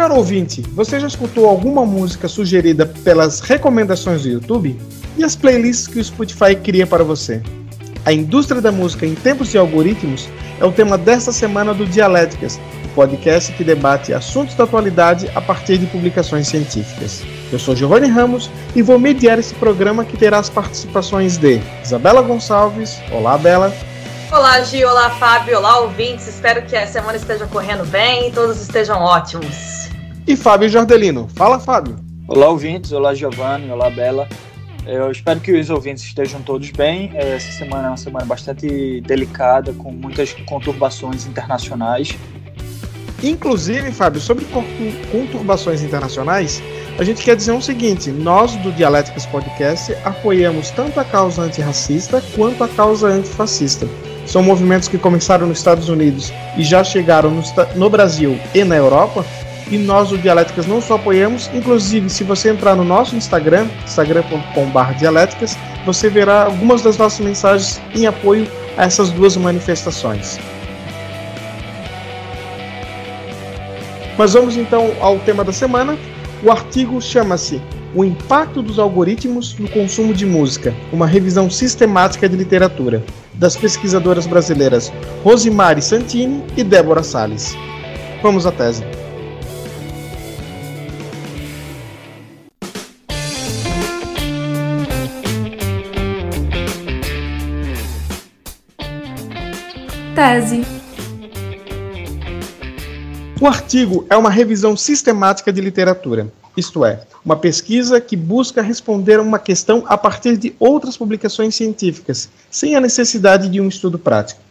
Caro ouvinte, você já escutou alguma música sugerida pelas recomendações do YouTube? E as playlists que o Spotify cria para você? A indústria da música em tempos de algoritmos é o tema desta semana do Dialéticas, podcast que debate assuntos da atualidade a partir de publicações científicas. Eu sou Giovanni Ramos e vou mediar esse programa que terá as participações de Isabela Gonçalves. Olá, Bela. Olá, Gi. Olá, Fábio. Olá, ouvintes. Espero que a semana esteja correndo bem e todos estejam ótimos. E Fábio Jordelino. Fala, Fábio. Olá, ouvintes. Olá, Giovanni. Olá, Bela. Eu espero que os ouvintes estejam todos bem. Essa semana é uma semana bastante delicada, com muitas conturbações internacionais. Inclusive, Fábio, sobre conturbações internacionais, a gente quer dizer o seguinte: nós do Dialéticas Podcast apoiamos tanto a causa antirracista quanto a causa antifascista. São movimentos que começaram nos Estados Unidos e já chegaram no, no Brasil e na Europa. E nós do Dialéticas não só apoiamos, inclusive se você entrar no nosso Instagram, instagram.com.br dialéticas, você verá algumas das nossas mensagens em apoio a essas duas manifestações. Mas vamos então ao tema da semana. O artigo chama-se O Impacto dos Algoritmos no Consumo de Música, uma revisão sistemática de literatura, das pesquisadoras brasileiras Rosimari Santini e Débora Salles. Vamos à tese. Tese. O artigo é uma revisão sistemática de literatura, isto é, uma pesquisa que busca responder a uma questão a partir de outras publicações científicas, sem a necessidade de um estudo prático.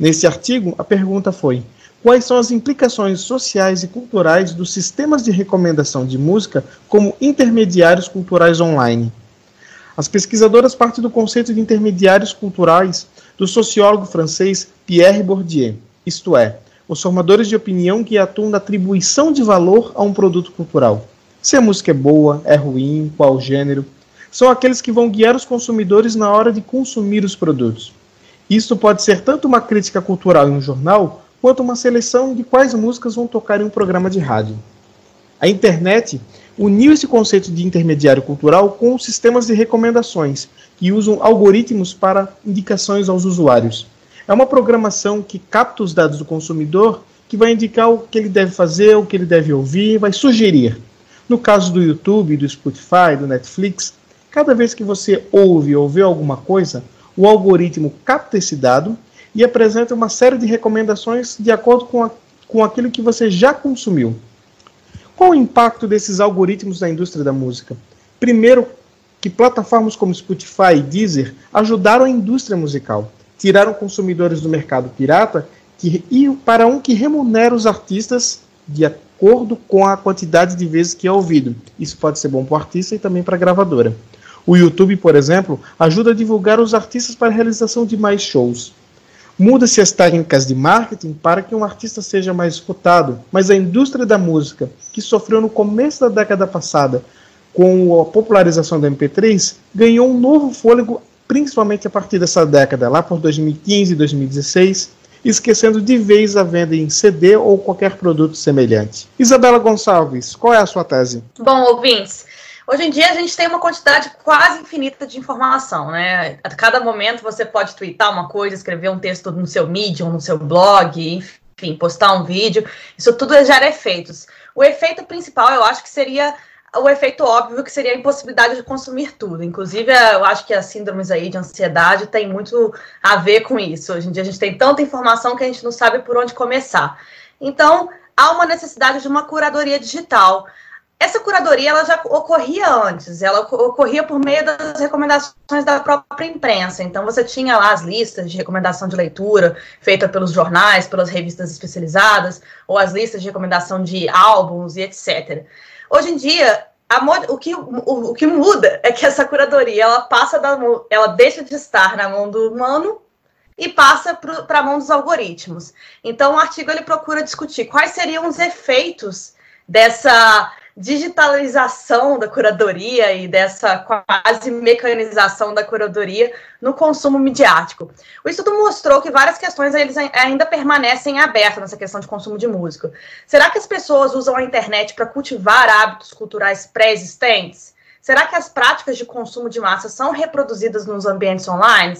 Nesse artigo, a pergunta foi: quais são as implicações sociais e culturais dos sistemas de recomendação de música como intermediários culturais online? As pesquisadoras partem do conceito de intermediários culturais do sociólogo francês Pierre Bourdieu, isto é, os formadores de opinião que atuam na atribuição de valor a um produto cultural. Se a música é boa, é ruim, qual gênero, são aqueles que vão guiar os consumidores na hora de consumir os produtos. Isso pode ser tanto uma crítica cultural em um jornal, quanto uma seleção de quais músicas vão tocar em um programa de rádio. A internet uniu esse conceito de intermediário cultural com os sistemas de recomendações, que usam algoritmos para indicações aos usuários. É uma programação que capta os dados do consumidor, que vai indicar o que ele deve fazer, o que ele deve ouvir, vai sugerir. No caso do YouTube, do Spotify, do Netflix, cada vez que você ouve ou vê alguma coisa, o algoritmo capta esse dado e apresenta uma série de recomendações de acordo com, a, com aquilo que você já consumiu. Qual o impacto desses algoritmos na indústria da música? Primeiro, que plataformas como Spotify e Deezer ajudaram a indústria musical, tiraram consumidores do mercado pirata que, e para um que remunera os artistas de acordo com a quantidade de vezes que é ouvido. Isso pode ser bom para o artista e também para a gravadora. O YouTube, por exemplo, ajuda a divulgar os artistas para a realização de mais shows. Muda-se as técnicas de marketing para que um artista seja mais escutado, mas a indústria da música, que sofreu no começo da década passada com a popularização do MP3, ganhou um novo fôlego, principalmente a partir dessa década, lá por 2015 e 2016, esquecendo de vez a venda em CD ou qualquer produto semelhante. Isabela Gonçalves, qual é a sua tese? Bom, ouvintes, Hoje em dia a gente tem uma quantidade quase infinita de informação, né? A cada momento você pode twittar uma coisa, escrever um texto no seu Medium, no seu blog, enfim, postar um vídeo. Isso tudo gera efeitos. O efeito principal, eu acho que seria o efeito óbvio que seria a impossibilidade de consumir tudo. Inclusive, eu acho que as síndromes aí de ansiedade tem muito a ver com isso. Hoje em dia a gente tem tanta informação que a gente não sabe por onde começar. Então, há uma necessidade de uma curadoria digital. Essa curadoria ela já ocorria antes, ela ocorria por meio das recomendações da própria imprensa. Então, você tinha lá as listas de recomendação de leitura feitas pelos jornais, pelas revistas especializadas, ou as listas de recomendação de álbuns e etc. Hoje em dia, o, que, o, o, que muda é que essa curadoria ela passa da ela deixa de estar na mão do humano e passa para a mão dos algoritmos. Então, o artigo ele procura discutir quais seriam os efeitos dessa digitalização da curadoria e dessa quase mecanização da curadoria no consumo midiático. O estudo mostrou que várias questões eles ainda permanecem abertas nessa questão de consumo de música. Será que as pessoas usam a internet para cultivar hábitos culturais pré-existentes? Será que as práticas de consumo de massa são reproduzidas nos ambientes online?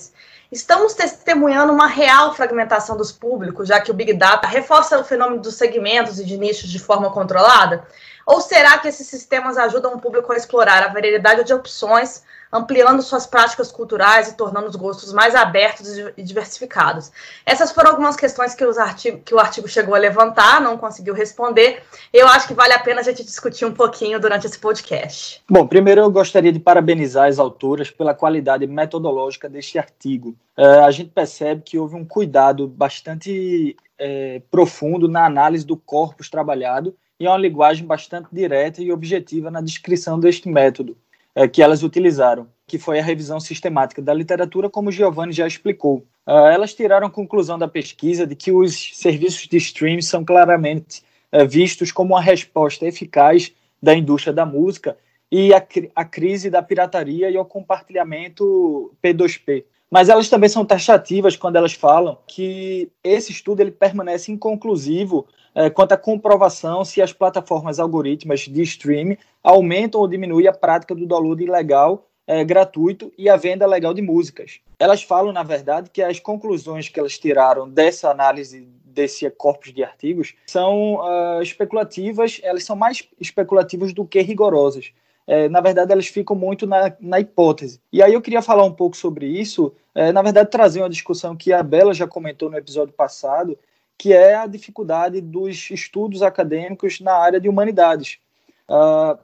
Estamos testemunhando uma real fragmentação dos públicos, já que o Big Data reforça o fenômeno dos segmentos e de nichos de forma controlada? Ou será que esses sistemas ajudam o público a explorar a variedade de opções ampliando suas práticas culturais e tornando os gostos mais abertos e diversificados. Essas foram algumas questões que, artigo, que, o artigo chegou a levantar, não conseguiu responder. Eu acho que vale a pena a gente discutir um pouquinho durante esse podcast. Bom, primeiro eu gostaria de parabenizar as autoras pela qualidade metodológica deste artigo. Uh, a gente percebe que houve um cuidado bastante é, profundo na análise do corpus trabalhado e é uma linguagem bastante direta e objetiva na descrição deste método é, que elas utilizaram, que foi a revisão sistemática da literatura, como Giovanni já explicou. Uh, elas tiraram conclusão da pesquisa de que os serviços de streaming são claramente uh, vistos como uma resposta eficaz da indústria da música e a, a crise da pirataria e o compartilhamento P2P. Mas elas também são taxativas quando elas falam que esse estudo ele permanece inconclusivo é, quanto à comprovação se as plataformas algorítmicas de streaming aumentam ou diminuem a prática do download ilegal, é, gratuito e a venda legal de músicas. Elas falam, na verdade, que as conclusões que elas tiraram dessa análise desse corpus de artigos são uh, especulativas, elas são mais especulativas do que rigorosas. É, na verdade, elas ficam muito na, na, hipótese. E aí eu queria falar um pouco sobre isso, é, na verdade, trazer uma discussão que a Bela já comentou no episódio passado, que é a dificuldade dos estudos acadêmicos na área de humanidades. Uh,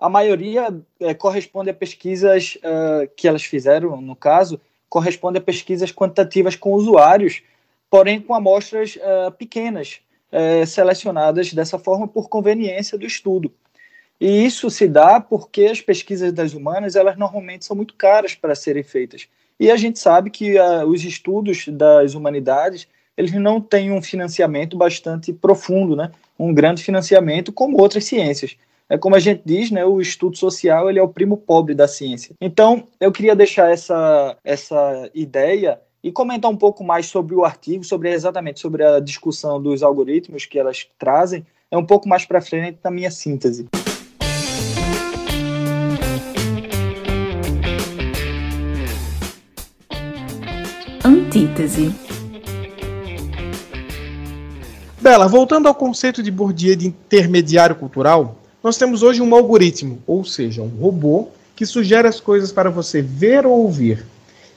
a maioria é, corresponde a pesquisas uh, que elas fizeram, no caso, corresponde a pesquisas quantitativas com usuários, porém com amostras uh, pequenas, uh, selecionadas dessa forma por conveniência do estudo. E isso se dá porque as pesquisas das humanas, elas normalmente são muito caras para serem feitas. E a gente sabe que os estudos das humanidades, eles não têm um financiamento bastante profundo, né? um grande financiamento como outras ciências. É como a gente diz, né, o estudo social ele é o primo pobre da ciência. Então, eu queria deixar essa, essa ideia e comentar um pouco mais sobre o artigo, sobre exatamente sobre a discussão dos algoritmos que elas trazem, é um pouco mais para frente na minha síntese. Antítese Bela, voltando ao conceito de Bourdieu de intermediário cultural, nós temos hoje um algoritmo, ou seja, um robô que sugere as coisas para você ver ou ouvir.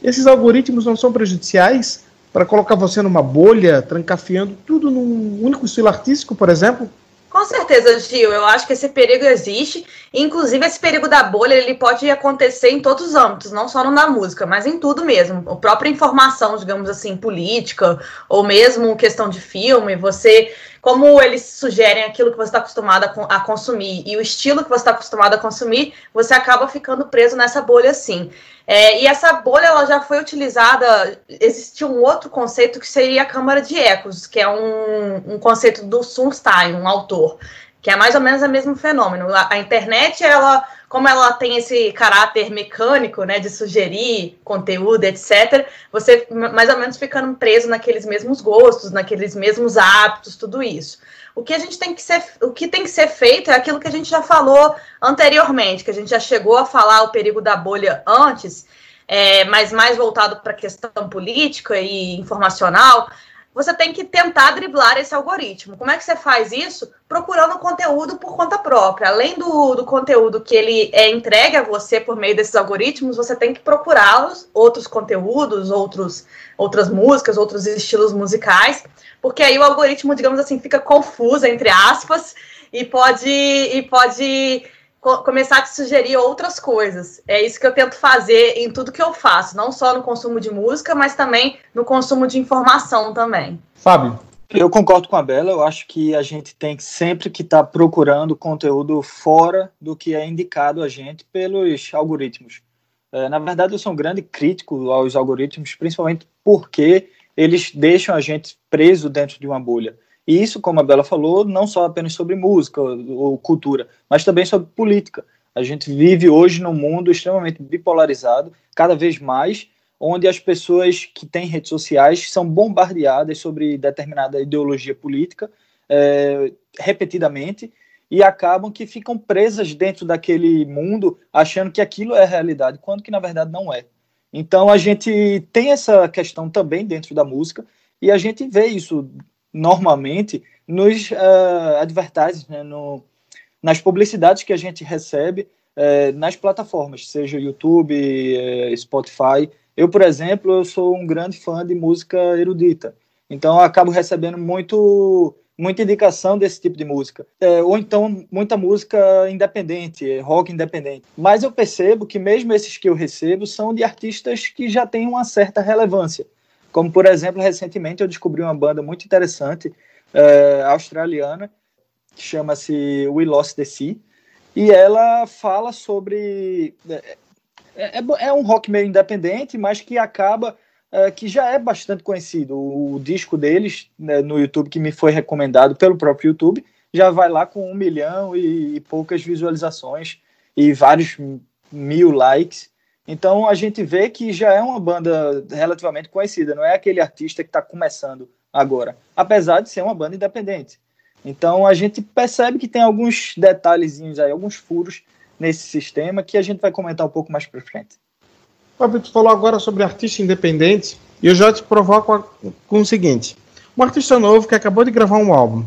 Esses algoritmos não são prejudiciais para colocar você numa bolha, trancafiando tudo num único estilo artístico, por exemplo? Com certeza, Gil. Eu acho que esse perigo existe. Inclusive, esse perigo da bolha ele pode acontecer em todos os âmbitos, não só no da música, mas em tudo mesmo. A própria informação, digamos assim, política, ou mesmo questão de filme, você como eles sugerem aquilo que você está acostumado a, consumir e o estilo que você está acostumado a consumir, você acaba ficando preso nessa bolha assim. É, e essa bolha ela já foi utilizada. Existia um outro conceito que seria a câmara de ecos, que é um, um conceito do Sunstein, um autor, que é mais ou menos o mesmo fenômeno. A, a internet, ela como ela tem esse caráter mecânico, né, de sugerir conteúdo, etc., você mais ou menos ficando preso naqueles mesmos gostos, naqueles mesmos hábitos, tudo isso. O que a gente tem que ser, o que tem que ser feito é aquilo que a gente já falou anteriormente, que a gente já chegou a falar o perigo da bolha antes, é, mas mais voltado para a questão política e informacional, você tem que tentar driblar esse algoritmo. Como é que você faz isso? Procurando conteúdo por conta própria. Além do, do conteúdo que ele é entregue a você por meio desses algoritmos, você tem que procurar outros conteúdos, outros, outras músicas, outros estilos musicais, porque aí o algoritmo, digamos assim, fica confuso, entre aspas, e pode, e pode começar a te sugerir outras coisas. É isso que eu tento fazer em tudo que eu faço, não só no consumo de música, mas também no consumo de informação também. Fábio. Eu concordo com a Bela, eu acho que a gente tem sempre que estar tá procurando conteúdo fora do que é indicado a gente pelos algoritmos. É, na verdade, eu sou um grande crítico aos algoritmos, principalmente porque eles deixam a gente preso dentro de uma bolha. E isso, como a Bela falou, não só apenas sobre música ou cultura, mas também sobre política. A gente vive hoje num mundo extremamente bipolarizado, cada vez mais, onde as pessoas que têm redes sociais são bombardeadas sobre determinada ideologia política é, repetidamente e acabam que ficam presas dentro daquele mundo achando que aquilo é realidade, quando que na verdade não é. Então a gente tem essa questão também dentro da música e a gente vê isso normalmente nos uh, né, no, nas publicidades que a gente recebe uh, nas plataformas, seja YouTube, uh, Spotify. Eu, por exemplo, eu sou um grande fã de música erudita, então acabo recebendo muito muita indicação desse tipo de música. É, ou então muita música independente, rock independente. Mas eu percebo que mesmo esses que eu recebo são de artistas que já têm uma certa relevância. Como, por exemplo, recentemente eu descobri uma banda muito interessante, é, australiana, que chama-se We Lost the Sea, e ela fala sobre. É, é, é, um rock meio independente, mas que acaba é, que já é bastante conhecido. O, o disco deles né, no YouTube, que me foi recomendado pelo próprio YouTube, já vai lá com um milhão e, e poucas visualizações e vários mil likes. Então a gente vê que já é uma banda relativamente conhecida, não é aquele artista que está começando agora, apesar de ser uma banda independente. Então a gente percebe que tem alguns detalhezinhos aí, alguns furos nesse sistema que a gente vai comentar um pouco mais para frente. Fábio, tu falou agora sobre artista independente e eu já te provoco com o seguinte: um artista novo que acabou de gravar um álbum,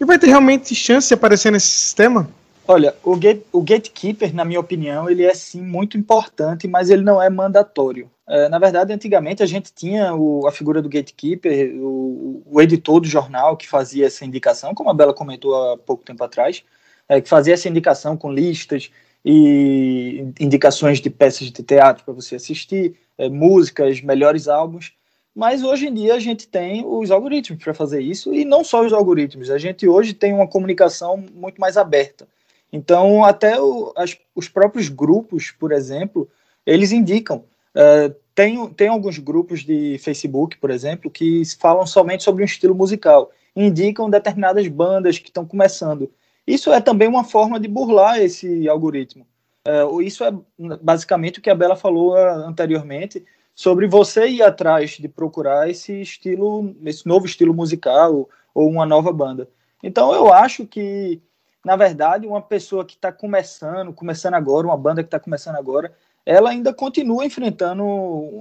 e vai ter realmente chance de aparecer nesse sistema? Olha, o, gate, o gatekeeper, na minha opinião, ele é sim muito importante, mas ele não é mandatório. É, na verdade, antigamente a gente tinha o, a figura do gatekeeper, o, o, editor do jornal que fazia essa indicação, como a Bela comentou há pouco tempo atrás, é, que fazia essa indicação com listas e indicações de peças de teatro para você assistir, é, músicas, melhores álbuns. Mas hoje em dia a gente tem os algoritmos para fazer isso, e não só os algoritmos, a gente hoje tem uma comunicação muito mais aberta. Então, até o, as, os próprios grupos, por exemplo, eles indicam. Uh, tem, tem alguns grupos de Facebook, por exemplo, que falam somente sobre um estilo musical, indicam determinadas bandas que estão começando. Isso é também uma forma de burlar esse algoritmo. É, isso é basicamente o que a Bela falou é, anteriormente sobre você ir atrás de procurar esse estilo, esse novo estilo musical ou uma nova banda. Então eu acho que, na verdade, uma pessoa que está começando, começando agora, uma banda que está começando agora, ela ainda continua enfrentando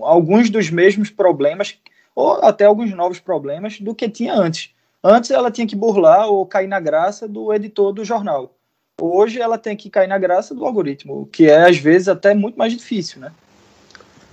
alguns dos mesmos problemas ou até alguns novos problemas do que tinha antes. Antes ela tinha que burlar ou cair na graça do editor do jornal. Hoje ela tem que cair na graça do algoritmo, que é às vezes até muito mais difícil, né?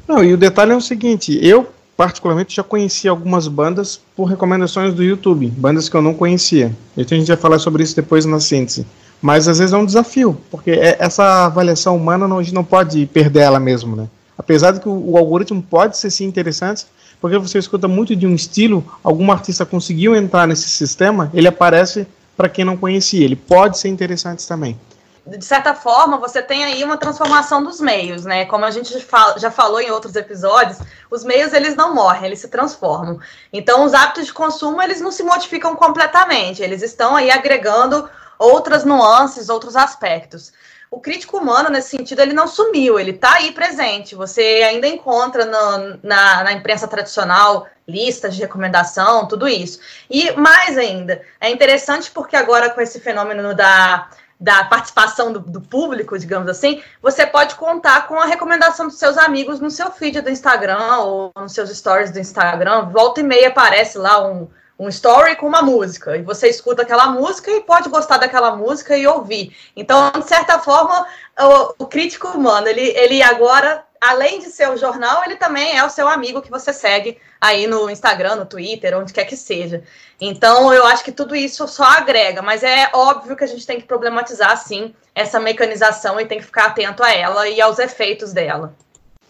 Não, e o detalhe é o seguinte, eu particularmente já conheci algumas bandas por recomendações do YouTube, bandas que eu não conhecia. E a gente vai falar sobre isso depois na síntese. Mas às vezes é um desafio, porque é, essa avaliação humana não, a gente não pode perder ela mesmo, né? Apesar de que o, o algoritmo pode ser sim interessante, porque você escuta muito de um estilo, algum artista conseguiu entrar nesse sistema, ele aparece para quem não conhecia. Ele pode ser interessante também. De certa forma, você tem aí uma transformação dos meios, né? Como a gente já falou em outros episódios, os meios eles não morrem, eles se transformam. Então, os hábitos de consumo eles não se modificam completamente, eles estão aí agregando outras nuances, outros aspectos o crítico humano, nesse sentido, ele não sumiu, ele está aí presente. Você ainda encontra no, na, na, imprensa tradicional listas de recomendação, tudo isso. E mais ainda, é interessante porque agora com esse fenômeno da, da participação do, do, público, digamos assim, você pode contar com a recomendação dos seus amigos no seu feed do Instagram ou nos seus stories do Instagram. Volta e meia aparece lá um um story com uma música, e você escuta aquela música e pode gostar daquela música e ouvir. Então, de certa forma, o, o crítico humano, ele, ele agora, além de ser o jornal, ele também é o seu amigo que você segue aí no Instagram, no Twitter, onde quer que seja. Então, eu acho que tudo isso só agrega, mas é óbvio que a gente tem que problematizar, sim, essa mecanização e tem que ficar atento a ela e aos efeitos dela.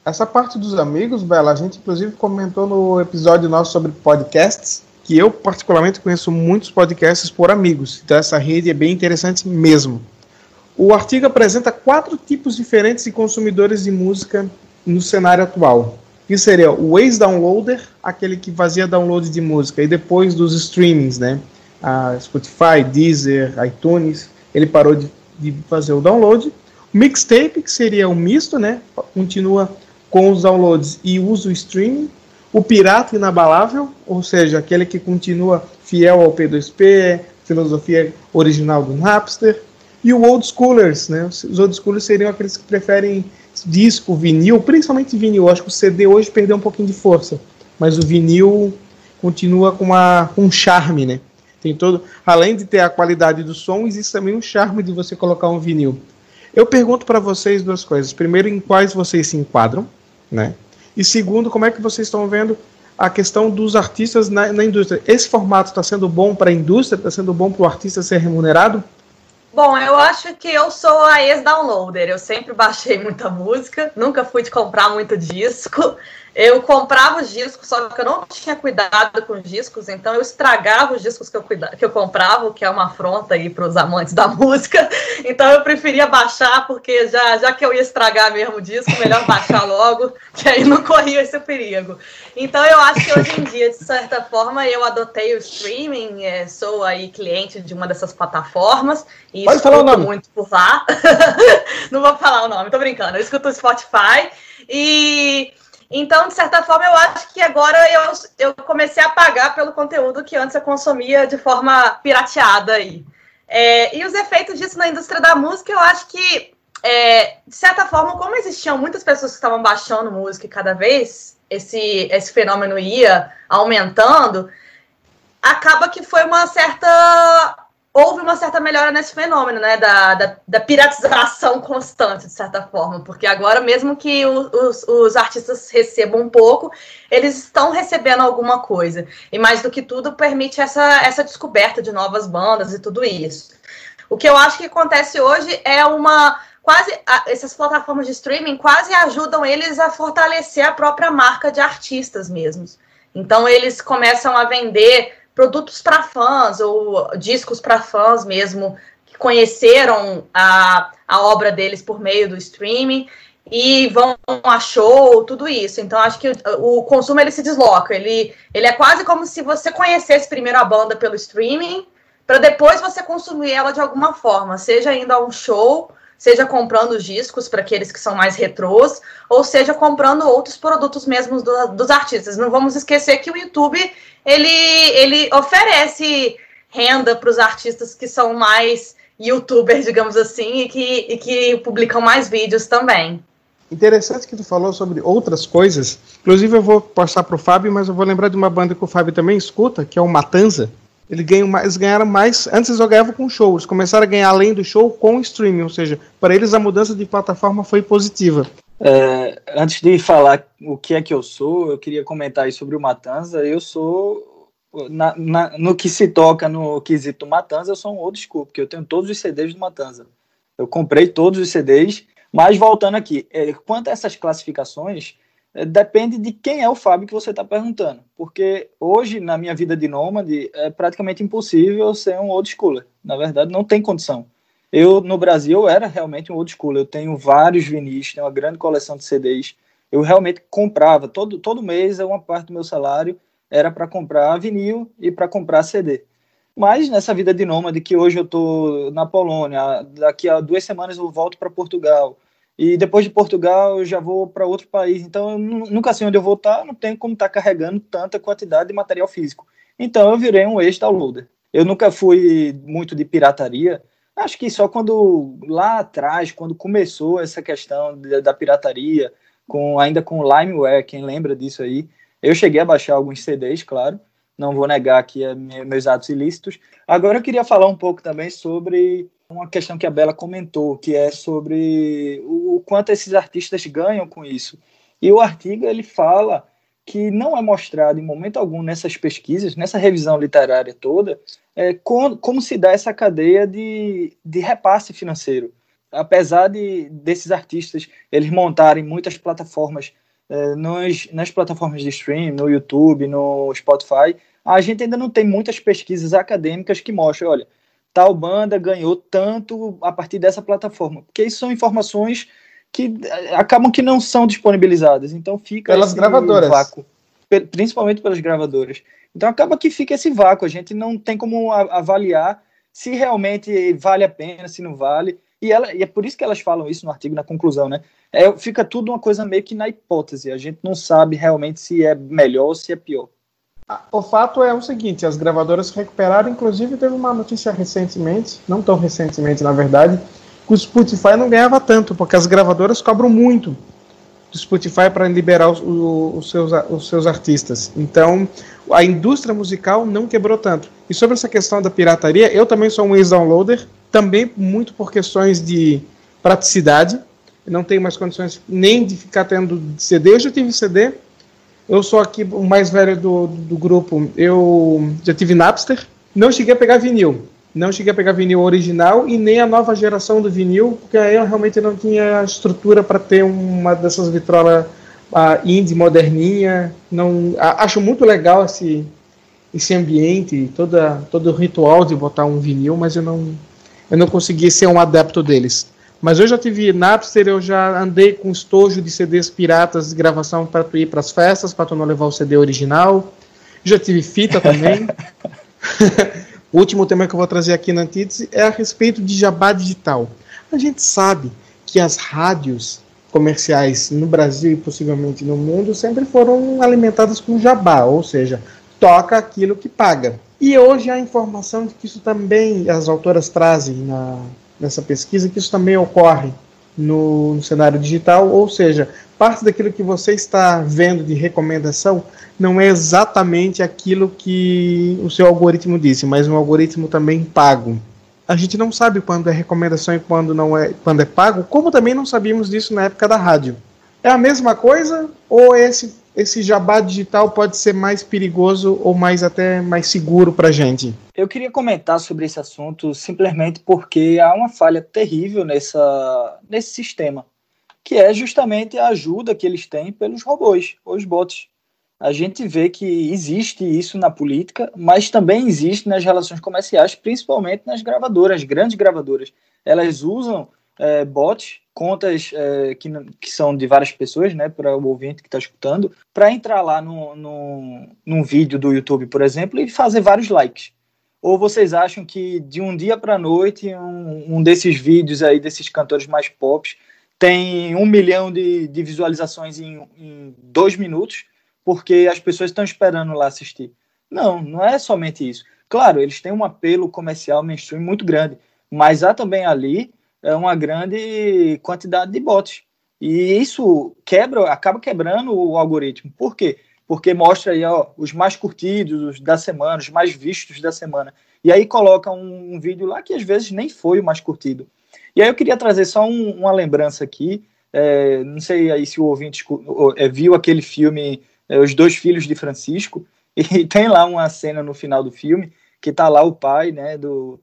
Essa parte dos amigos, Bela, a gente inclusive comentou no episódio nosso sobre podcasts, que eu particularmente conheço muitos podcasts por amigos, então essa rede é bem interessante mesmo. O artigo apresenta quatro tipos diferentes de consumidores de música no cenário atual. Que seria o ex-downloader, aquele que fazia download de música e depois dos streamings, né? a Spotify, Deezer, iTunes, ele parou de, de fazer o download. Mixtape, que seria o misto, né? Continua com os downloads e usa o streaming. O pirata inabalável, ou seja, aquele que continua fiel ao P2P, filosofia original do Napster. E o old schoolers, né? Os old schoolers seriam aqueles que preferem disco, vinil, principalmente vinil. Acho que o CD hoje perdeu um pouquinho de força, mas o vinil continua com, uma, com um charme, né? Tem todo, além de ter a qualidade do som, existe também um charme de você colocar um vinil. Eu pergunto para vocês duas coisas. Primeiro, em quais vocês se enquadram, né? E segundo, como é que vocês estão vendo a questão dos artistas na, na indústria? Esse formato está sendo bom para a indústria? Está sendo bom para o artista ser remunerado? Bom, eu acho que eu sou a ex-downloader. Eu sempre baixei muita música, nunca fui de comprar muito disco. Eu comprava os discos, só que eu não tinha cuidado com os discos, então eu estragava os discos que eu, cuida, que eu comprava, o que é uma afronta aí para os amantes da música. Então eu preferia baixar, porque já, já que eu ia estragar mesmo o disco, melhor baixar logo, que aí não corria esse perigo. Então eu acho que hoje em dia, de certa forma, eu adotei o streaming, é, sou aí cliente de uma dessas plataformas e Pode falar o nome. muito por lá. não vou falar o nome, tô brincando. Eu escuto o Spotify e então, de certa forma, eu acho que agora eu, eu comecei a pagar pelo conteúdo que antes eu consumia de forma pirateada aí. É, e os efeitos disso na indústria da música, eu acho que, é, de certa forma, como existiam muitas pessoas que estavam baixando música e cada vez esse, esse fenômeno ia aumentando, acaba que foi uma certa houve uma certa melhora nesse fenômeno, né, da, da, da, piratização constante, de certa forma, porque agora, mesmo que o, os, os artistas recebam um pouco, eles estão recebendo alguma coisa, e mais do que tudo, permite essa, essa descoberta de novas bandas e tudo isso. O que eu acho que acontece hoje é uma quase essas plataformas de streaming quase ajudam eles a fortalecer a própria marca de artistas mesmos. Então eles começam a vender produtos para fãs ou discos para fãs mesmo que conheceram a, a obra deles por meio do streaming e vão a show, tudo isso. Então acho que o, o, consumo ele se desloca. Ele, ele é quase como se você conhecesse primeiro a banda pelo streaming para depois você consumir ela de alguma forma, seja indo a um show, seja comprando os discos para aqueles que são mais retrôs, ou seja comprando outros produtos mesmo do, dos artistas. Não vamos esquecer que o YouTube ele, ele oferece renda para os artistas que são mais youtubers, digamos assim, e que, e que publicam mais vídeos também. Interessante que tu falou sobre outras coisas. Inclusive, eu vou passar para o Fábio, mas eu vou lembrar de uma banda que o Fábio também escuta, que é o Matanza. Ele ganham mais, ganharam mais. Antes eles ganhavam com show, eles começaram a ganhar além do show com streaming, ou seja, para eles a mudança de plataforma foi positiva. É, antes de falar o que é que eu sou, eu queria comentar aí sobre o Matanza. Eu sou, na, na, no que se toca no quesito Matanza, eu sou um old school, porque eu tenho todos os CDs do Matanza. Eu comprei todos os CDs, mas voltando aqui, é, quanto a essas classificações, depende de quem é o Fábio que você está perguntando. Porque hoje, na minha vida de nômade, é praticamente impossível ser um old schooler. Na verdade, não tem condição. Eu, no Brasil, era realmente um old school. Eu tenho vários vinis, tenho uma grande coleção de CDs. Eu realmente comprava, todo, todo mês, uma parte do meu salário era para comprar vinil e para comprar CD. Mas nessa vida de nômade, que hoje eu estou na Polônia, daqui a duas semanas eu volto para Portugal, e depois de Portugal eu já vou para outro país. Então eu nunca sei onde eu vou estar, não tenho como estar tá carregando tanta quantidade de material físico. Então eu virei um ex-downloader. Eu nunca fui muito de pirataria, Acho que só quando lá atrás, quando começou essa questão da, da pirataria, com ainda com LimeWare, quem lembra disso aí, eu cheguei a baixar alguns CDs, claro, não vou negar aqui a, meus atos ilícitos. Agora eu queria falar um pouco também sobre uma questão que a Bela comentou, que é sobre o, quanto esses artistas ganham com isso. E o artigo ele fala que não é mostrado em momento algum nessas pesquisas, nessa revisão literária toda, é, como, como, se dá essa cadeia de, de repasse financeiro. Apesar de desses artistas eles montarem muitas plataformas é, nos, nas plataformas de stream, no YouTube, no Spotify, a gente ainda não tem muitas pesquisas acadêmicas que mostram, olha, tal banda ganhou tanto a partir dessa plataforma, porque isso são informações que é, acabam que não são disponibilizadas, então fica pelas gravadoras. Vácuo. principalmente pelas gravadoras. Então acaba que fica esse vácuo, a gente não tem como avaliar se realmente vale a pena, se não vale. E, ela, e é por isso que elas falam isso no artigo, na conclusão, né? É, fica tudo uma coisa meio que na hipótese, a gente não sabe realmente se é melhor ou se é pior. O fato é o seguinte, as gravadoras recuperaram, inclusive teve uma notícia recentemente, não tão recentemente na verdade, que o Spotify não ganhava tanto, porque as gravadoras cobram muito do Spotify para liberar os, os, seus, os seus artistas. Então, a indústria musical não quebrou tanto. E sobre essa questão da pirataria, eu também sou um ex-downloader, também muito por questões de praticidade. Eu não tenho mais condições nem de ficar tendo CD. Eu já tive CD. Eu sou aqui o mais velho do, do grupo. Eu já tive Napster. Não cheguei a pegar vinil. Não cheguei a pegar vinil original e nem a nova geração do vinil, porque aí eu realmente não tinha estrutura para ter uma dessas vitrolas uh, indie moderninha. Não, acho muito legal esse, esse ambiente, toda, todo o ritual de botar um vinil, mas eu não, eu não consegui ser um adepto deles. Mas eu já tive Napster, eu já andei com estojo de CDs piratas de gravação para tu ir para as festas, para tu não levar o CD original. Já tive fita também. O último tema que eu vou trazer aqui na Antítese é a respeito de jabá digital. A gente sabe que as rádios comerciais no Brasil e possivelmente no mundo sempre foram alimentadas com jabá, ou seja, toca aquilo que paga. E hoje a informação de que isso também, as autoras trazem na, nessa pesquisa, que isso também ocorre no, no cenário digital, ou seja, parte daquilo que você está vendo de recomendação não é exatamente aquilo que o seu algoritmo disse, mas um algoritmo também pago. A gente não sabe quando é recomendação e quando não é, quando é pago, como também não sabíamos disso na época da rádio. É a mesma coisa ou esse esse jabá digital pode ser mais perigoso ou mais até mais seguro para gente? Eu queria comentar sobre esse assunto simplesmente porque há uma falha terrível nessa, nesse sistema, que é justamente a ajuda que eles têm pelos robôs, os bots a gente vê que existe isso na política, mas também existe nas relações comerciais, principalmente nas gravadoras, grandes gravadoras. Elas usam é, bots, contas é, que, que são de várias pessoas, né, para o ouvinte que está escutando, para entrar lá no, no, num vídeo do YouTube, por exemplo, e fazer vários likes. Ou vocês acham que de um dia para noite, um, um desses vídeos aí, desses cantores mais pop, tem um milhão de, de visualizações em, em dois minutos? porque as pessoas estão esperando lá assistir. Não, não é somente isso. Claro, eles têm um apelo comercial mainstream muito grande, mas há também ali é, uma grande quantidade de bots. E isso quebra, acaba quebrando o algoritmo. Por quê? Porque mostra aí ó, os mais curtidos da semana, os mais vistos da semana. E aí coloca um, um vídeo lá que às vezes nem foi o mais curtido. E aí eu queria trazer só um, uma lembrança aqui. É, não sei aí se o ouvinte é, viu aquele filme é, Os Dois Filhos de Francisco, e tem lá uma cena no final do filme que tá lá o pai, né, do,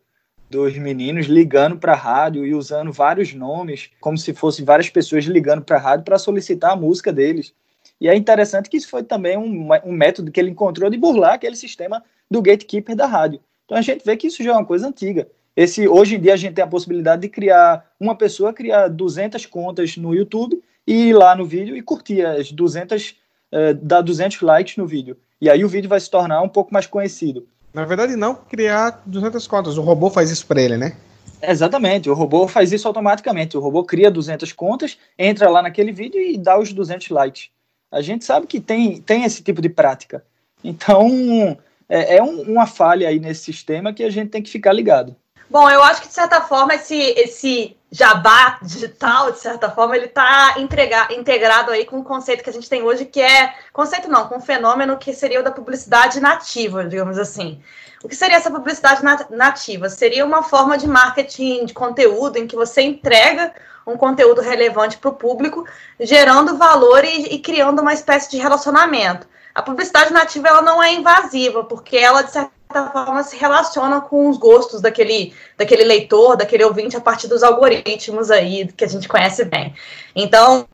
dos meninos ligando para a rádio e usando vários nomes, como se fossem várias pessoas ligando para a rádio para solicitar a música deles. E é interessante que isso foi também um, um, método que ele encontrou de burlar aquele sistema do gatekeeper da rádio. Então a gente vê que isso já é uma coisa antiga. Esse, hoje em dia a gente tem a possibilidade de criar, uma pessoa criar 200 contas no YouTube e ir lá no vídeo e curtir as 200 uh, dar 200 likes no vídeo. E aí o vídeo vai se tornar um pouco mais conhecido. Na verdade, não criar 200 contas. O robô faz isso para ele, né? Exatamente. O robô faz isso automaticamente. O robô cria 200 contas, entra lá naquele vídeo e dá os 200 likes. A gente sabe que tem, tem esse tipo de prática. Então, é, é um, uma falha aí nesse sistema que a gente tem que ficar ligado. Bom, eu acho que de certa forma esse, esse jabá digital, de certa forma, ele está integrado aí com o conceito que a gente tem hoje, que é conceito não, com um fenômeno que seria o da publicidade nativa, digamos assim. O que seria essa publicidade nativa? Seria uma forma de marketing de conteúdo em que você entrega um conteúdo relevante para o público, gerando valor e, e criando uma espécie de relacionamento. A publicidade nativa ela não é invasiva, porque ela, de certa forma, se relaciona com os gostos daquele, daquele leitor, daquele ouvinte, a partir dos algoritmos aí que a gente conhece bem. Então,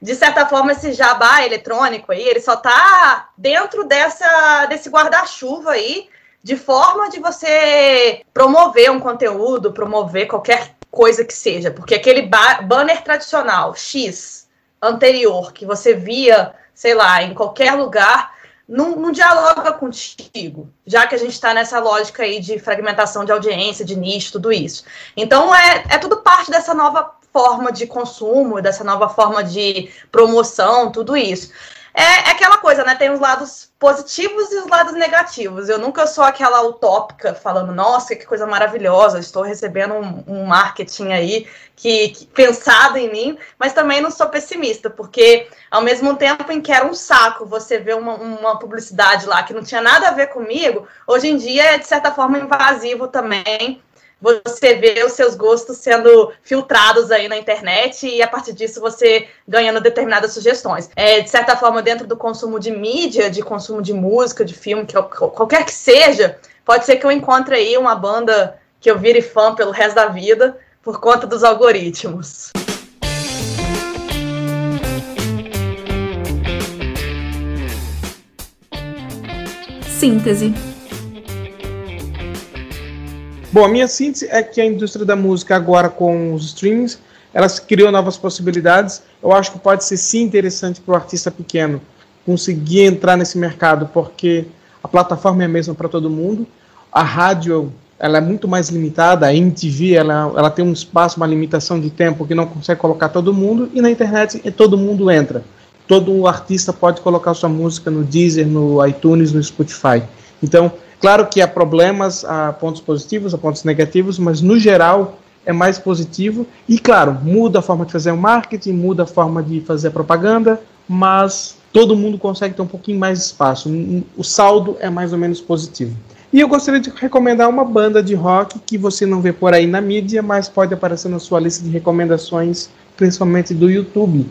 de certa forma, esse jabá eletrônico aí, ele só está dentro dessa, desse guarda-chuva aí, de forma de você promover um conteúdo, promover qualquer coisa que seja, porque aquele banner tradicional X anterior que você via, sei lá, em qualquer lugar, não, não dialoga contigo, já que a gente está nessa lógica aí de fragmentação de audiência, de nicho, tudo isso. Então, é, é tudo parte dessa nova forma de consumo, dessa nova forma de promoção, tudo isso. É, é, aquela coisa, né? Tem os lados positivos e os lados negativos. Eu nunca sou aquela utópica falando, nossa, que coisa maravilhosa, estou recebendo um, um marketing aí que, que, pensado em mim, mas também não sou pessimista, porque ao mesmo tempo em que era um saco você ver uma, uma publicidade lá que não tinha nada a ver comigo, hoje em dia é de certa forma invasivo também você vê os seus gostos sendo filtrados aí na internet e a partir disso você ganhando determinadas sugestões. É, de certa forma, dentro do consumo de mídia, de consumo de música, de filme, que, qualquer que seja, pode ser que eu encontre aí uma banda que eu vire fã pelo resto da vida por conta dos algoritmos. Síntese Bom, a minha síntese é que a indústria da música agora com os streamings, elas criou novas possibilidades. Eu acho que pode ser sim interessante para o artista pequeno conseguir entrar nesse mercado, porque a plataforma é a mesma para todo mundo. A rádio ela é muito mais limitada, a MTV ela, ela tem um espaço, uma limitação de tempo que não consegue colocar todo mundo, e na internet todo mundo entra. Todo artista pode colocar sua música no Deezer, no iTunes, no Spotify. Então, Claro que há problemas, há pontos positivos, há pontos negativos, mas no geral é mais positivo. E claro, muda a forma de fazer o marketing, muda a forma de fazer a propaganda, mas todo mundo consegue ter um pouquinho mais de espaço. O saldo é mais ou menos positivo. E eu gostaria de recomendar uma banda de rock que você não vê por aí na mídia, mas pode aparecer na sua lista de recomendações, principalmente do YouTube.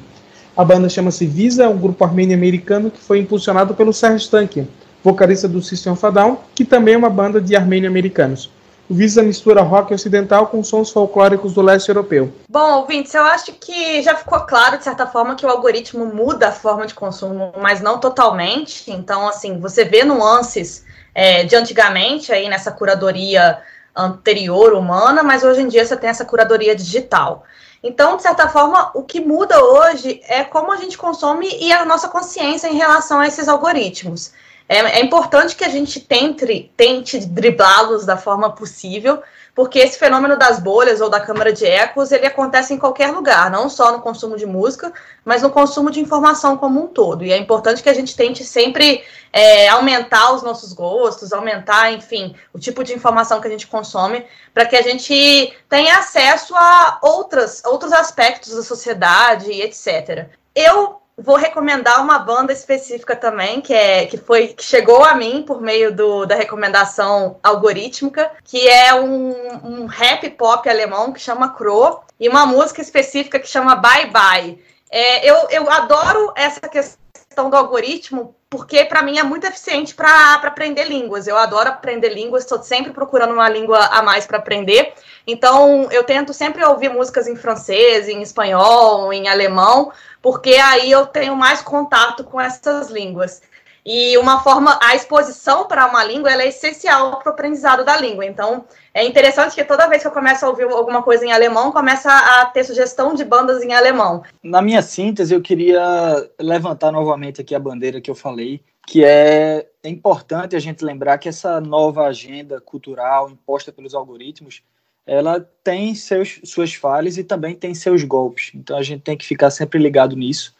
A banda chama-se Visa, um grupo armênio-americano que foi impulsionado pelo Serge Tankian vocalista do System of a Down, que também é uma banda de armênio-americanos. O Visa mistura rock ocidental com sons folclóricos do leste europeu. Bom, ouvintes, eu acho que já ficou claro, de certa forma, que o algoritmo muda a forma de consumo, mas não totalmente. Então, assim, você vê nuances é, de antigamente aí nessa curadoria anterior humana, mas hoje em dia você tem essa curadoria digital. Então, de certa forma, o que muda hoje é como a gente consome e a nossa consciência em relação a esses algoritmos. É, é importante que a gente tente, tente driblá-los da forma possível, porque esse fenômeno das bolhas ou da câmara de ecos, ele acontece em qualquer lugar, não só no consumo de música, mas no consumo de informação como um todo. E é importante que a gente tente sempre é, aumentar os nossos gostos, aumentar, enfim, o tipo de informação que a gente consome, para que a gente tenha acesso a outras, outros aspectos da sociedade, etc. Eu vou recomendar uma banda específica também, que é que foi que chegou a mim por meio do, da recomendação algorítmica, que é um, um rap pop alemão que chama Crow, e uma música específica que chama Bye Bye. É, eu, eu adoro essa questão do algoritmo, porque para mim é muito eficiente para aprender línguas. Eu adoro aprender línguas, estou sempre procurando uma língua a mais para aprender. Então, eu tento sempre ouvir músicas em francês, em espanhol, em alemão, porque aí eu tenho mais contato com essas línguas. E uma forma, a exposição para uma língua é essencial para o aprendizado da língua. Então, é interessante que toda vez que eu começo a ouvir alguma coisa em alemão, começa a ter sugestão de bandas em alemão. Na minha síntese, eu queria levantar novamente aqui a bandeira que eu falei, que é, é importante a gente lembrar que essa nova agenda cultural imposta pelos algoritmos ela tem seus, suas falhas e também tem seus golpes. Então a gente tem que ficar sempre ligado nisso.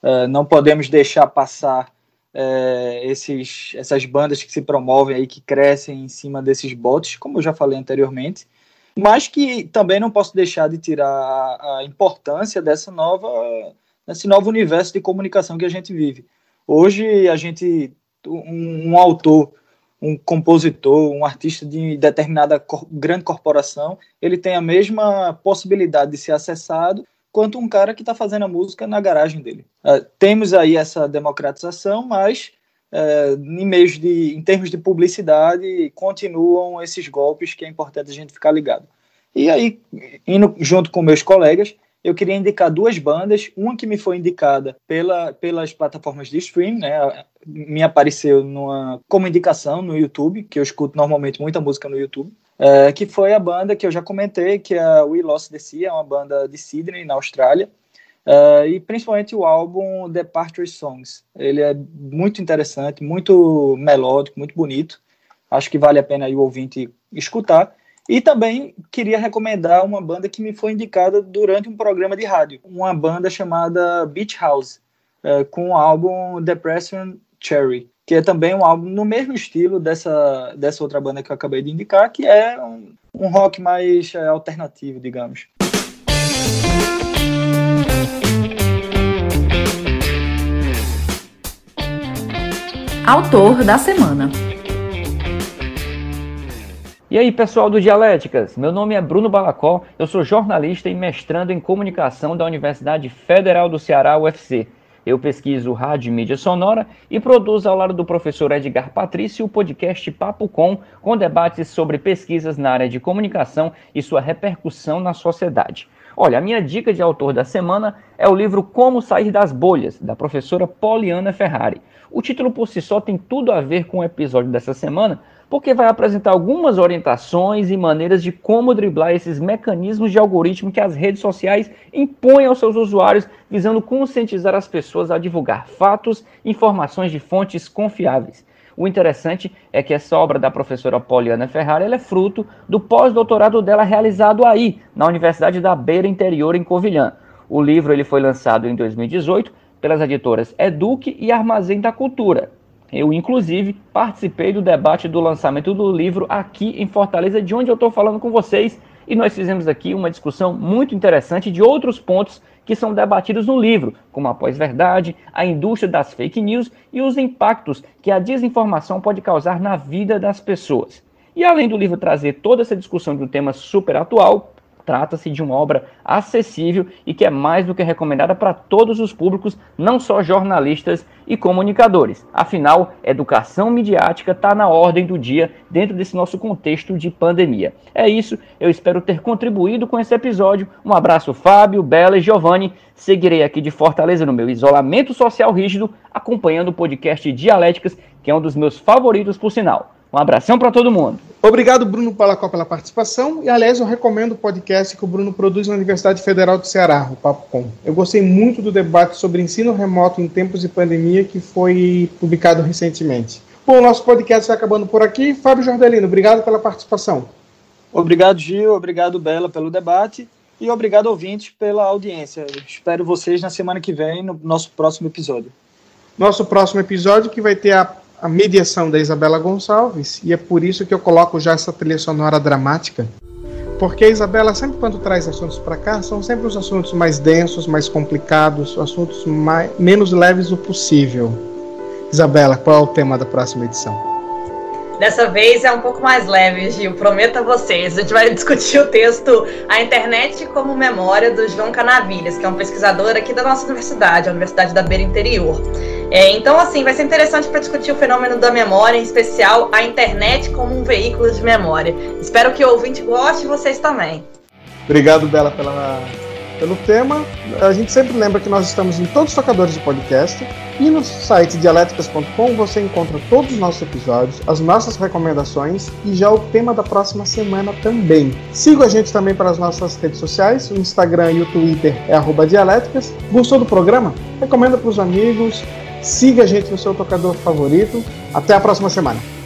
Uh, não podemos deixar passar uh, esses, essas bandas que se promovem aí, que crescem em cima desses bots, como eu já falei anteriormente, mas que também não posso deixar de tirar a, importância dessa nova, desse novo universo de comunicação que a gente vive. Hoje a gente, um, um autor um compositor, um artista de determinada cor grande corporação, ele tem a mesma possibilidade de ser acessado quanto um cara que está fazendo a música na garagem dele. Uh, temos aí essa democratização, mas uh, em, meios de, em termos de publicidade, continuam esses golpes que é importante a gente ficar ligado. E aí, indo junto com meus colegas, eu queria indicar duas bandas, uma que me foi indicada pela, pelas plataformas de stream, né? Me apareceu numa, como indicação no YouTube, que eu escuto normalmente muita música no YouTube, é, que foi a banda que eu já comentei, que é a We Lost the Sea, é uma banda de Sydney, na Austrália, Uh, e principalmente o álbum Departure Songs. Ele é muito interessante, muito melódico, muito bonito. Acho que vale a pena o ouvinte escutar. E também queria recomendar uma banda que me foi indicada durante um programa de rádio, uma banda chamada Beach House, uh, com o álbum Depression Cherry, que é também um álbum no mesmo estilo dessa, dessa outra banda que eu acabei de indicar, que é um, um rock mais uh, alternativo, digamos. Autor da semana. E aí, pessoal do Dialéticas? Meu nome é Bruno Balacó, eu sou jornalista e mestrando em comunicação da Universidade Federal do Ceará, UFC. Eu pesquiso rádio e mídia sonora e produzo ao lado do professor Edgar Patrício o podcast Papo Com, com debates sobre pesquisas na área de comunicação e sua repercussão na sociedade. Olha, a minha dica de autor da semana é o livro Como Sair das Bolhas, da professora Poliana Ferrari. O título por si só tem tudo a ver com o episódio dessa semana, porque vai apresentar algumas orientações e maneiras de como driblar esses mecanismos de algoritmo que as redes sociais impõem aos seus usuários, visando conscientizar as pessoas a divulgar fatos e informações de fontes confiáveis. O interessante é que essa obra da professora Poliana Ferrari é fruto do pós-doutorado dela realizado aí, na Universidade da Beira Interior, em Covilhã. O livro ele foi lançado em 2018 pelas editoras Eduque e Armazém da Cultura. Eu, inclusive, participei do debate do lançamento do livro aqui em Fortaleza, de onde eu estou falando com vocês, e nós fizemos aqui uma discussão muito interessante de outros pontos que são debatidos no livro, como a pós-verdade, a indústria das fake news e os impactos que a desinformação pode causar na vida das pessoas. E além do livro trazer toda essa discussão de um tema super atual, trata-se de uma obra acessível e que é mais do que recomendada para todos os públicos, não só jornalistas e comunicadores. Afinal, educação midiática está na ordem do dia dentro desse nosso contexto de pandemia. É isso, eu espero ter contribuído com esse episódio. Um abraço, Fábio, Bela e Giovanni. Seguirei aqui de Fortaleza no meu isolamento social rígido, acompanhando o podcast Dialéticas, que é um dos meus favoritos, por sinal. Um abração para todo mundo. Obrigado, Bruno Palacó, pela participação. E, aliás, eu recomendo o podcast que o Bruno produz na Universidade Federal do Ceará, o Papo Com. Eu gostei muito do debate sobre ensino remoto em tempos de pandemia que foi publicado recentemente. Bom, o nosso podcast vai acabando por aqui. Fábio Jordelino, obrigado pela participação. Obrigado, Gil. Obrigado, Bela, pelo debate. E obrigado, ouvintes, pela audiência. Espero vocês na semana que vem, no nosso próximo episódio. Nosso próximo episódio que vai ter a a mediação da Isabela Gonçalves, e é por isso que eu coloco já essa trilha sonora dramática. Porque a Isabela, sempre quando traz assuntos para cá, são sempre os assuntos mais densos, mais complicados, assuntos mais, menos leves o possível. Isabela, qual é o tema da próxima edição? Dessa vez é um pouco mais leve, Gil, prometo a vocês. A gente vai discutir o texto A Internet como Memória, do João Canavilhas, que é um pesquisador aqui da nossa universidade, a Universidade da Beira Interior. É, então, assim, vai ser interessante para discutir o fenômeno da memória, em especial a internet como um veículo de memória. Espero que o ouvinte goste e vocês também. Obrigado, Bela, pela pelo tema. A gente sempre lembra que nós estamos em todos os tocadores de podcast e no site dialéticas.com você encontra todos os nossos episódios, as nossas recomendações e já o tema da próxima semana também. Siga a gente também para as nossas redes sociais, o Instagram e o Twitter é dialéticas. Gostou do programa? Recomenda para os amigos, siga a gente no seu tocador favorito. Até a próxima semana.